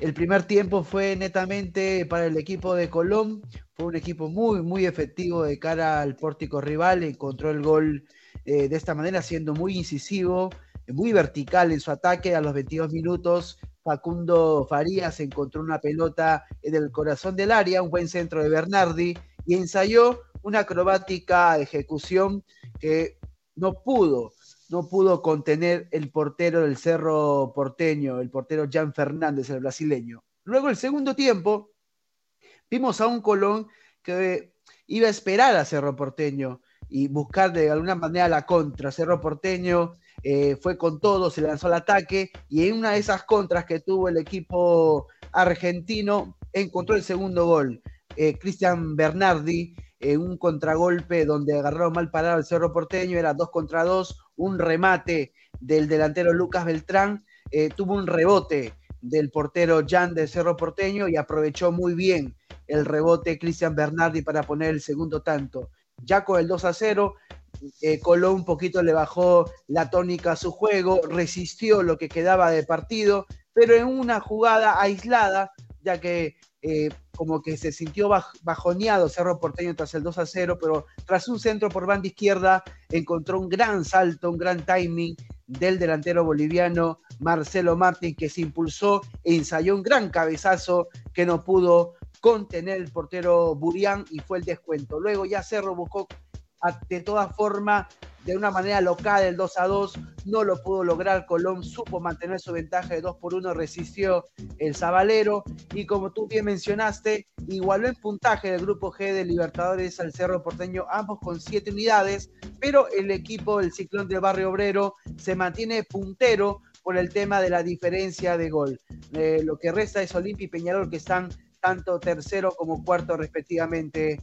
El primer tiempo fue netamente para el equipo de Colón, fue un equipo muy, muy efectivo de cara al pórtico rival, encontró el gol eh, de esta manera, siendo muy incisivo, muy vertical en su ataque a los 22 minutos. Facundo Farías encontró una pelota en el corazón del área, un buen centro de Bernardi y ensayó una acrobática ejecución que no pudo no pudo contener el portero del Cerro Porteño, el portero Jan Fernández, el brasileño. Luego, el segundo tiempo, vimos a un Colón que iba a esperar a Cerro Porteño y buscar de alguna manera la contra. Cerro Porteño eh, fue con todo, se lanzó al ataque y en una de esas contras que tuvo el equipo argentino encontró el segundo gol. Eh, Cristian Bernardi en un contragolpe donde agarraron mal parado el Cerro Porteño, era dos contra dos, un remate del delantero Lucas Beltrán, eh, tuvo un rebote del portero Jan del Cerro Porteño y aprovechó muy bien el rebote Cristian Bernardi para poner el segundo tanto. Ya con el 2 a 0, eh, Colón un poquito le bajó la tónica a su juego, resistió lo que quedaba de partido, pero en una jugada aislada, ya que eh, como que se sintió bajoneado Cerro Porteño tras el 2 a 0, pero tras un centro por banda izquierda encontró un gran salto, un gran timing del delantero boliviano Marcelo Martín que se impulsó e ensayó un gran cabezazo que no pudo contener el portero Burián y fue el descuento. Luego ya Cerro buscó de todas formas de una manera local el 2 a 2, no lo pudo lograr, Colón supo mantener su ventaja de 2 por 1, resistió el Zabalero y como tú bien mencionaste, igualó en puntaje del grupo G de Libertadores al Cerro Porteño, ambos con 7 unidades, pero el equipo, el Ciclón de Barrio Obrero, se mantiene puntero por el tema de la diferencia de gol. Eh, lo que resta es Olimpia y Peñarol que están tanto tercero como cuarto respectivamente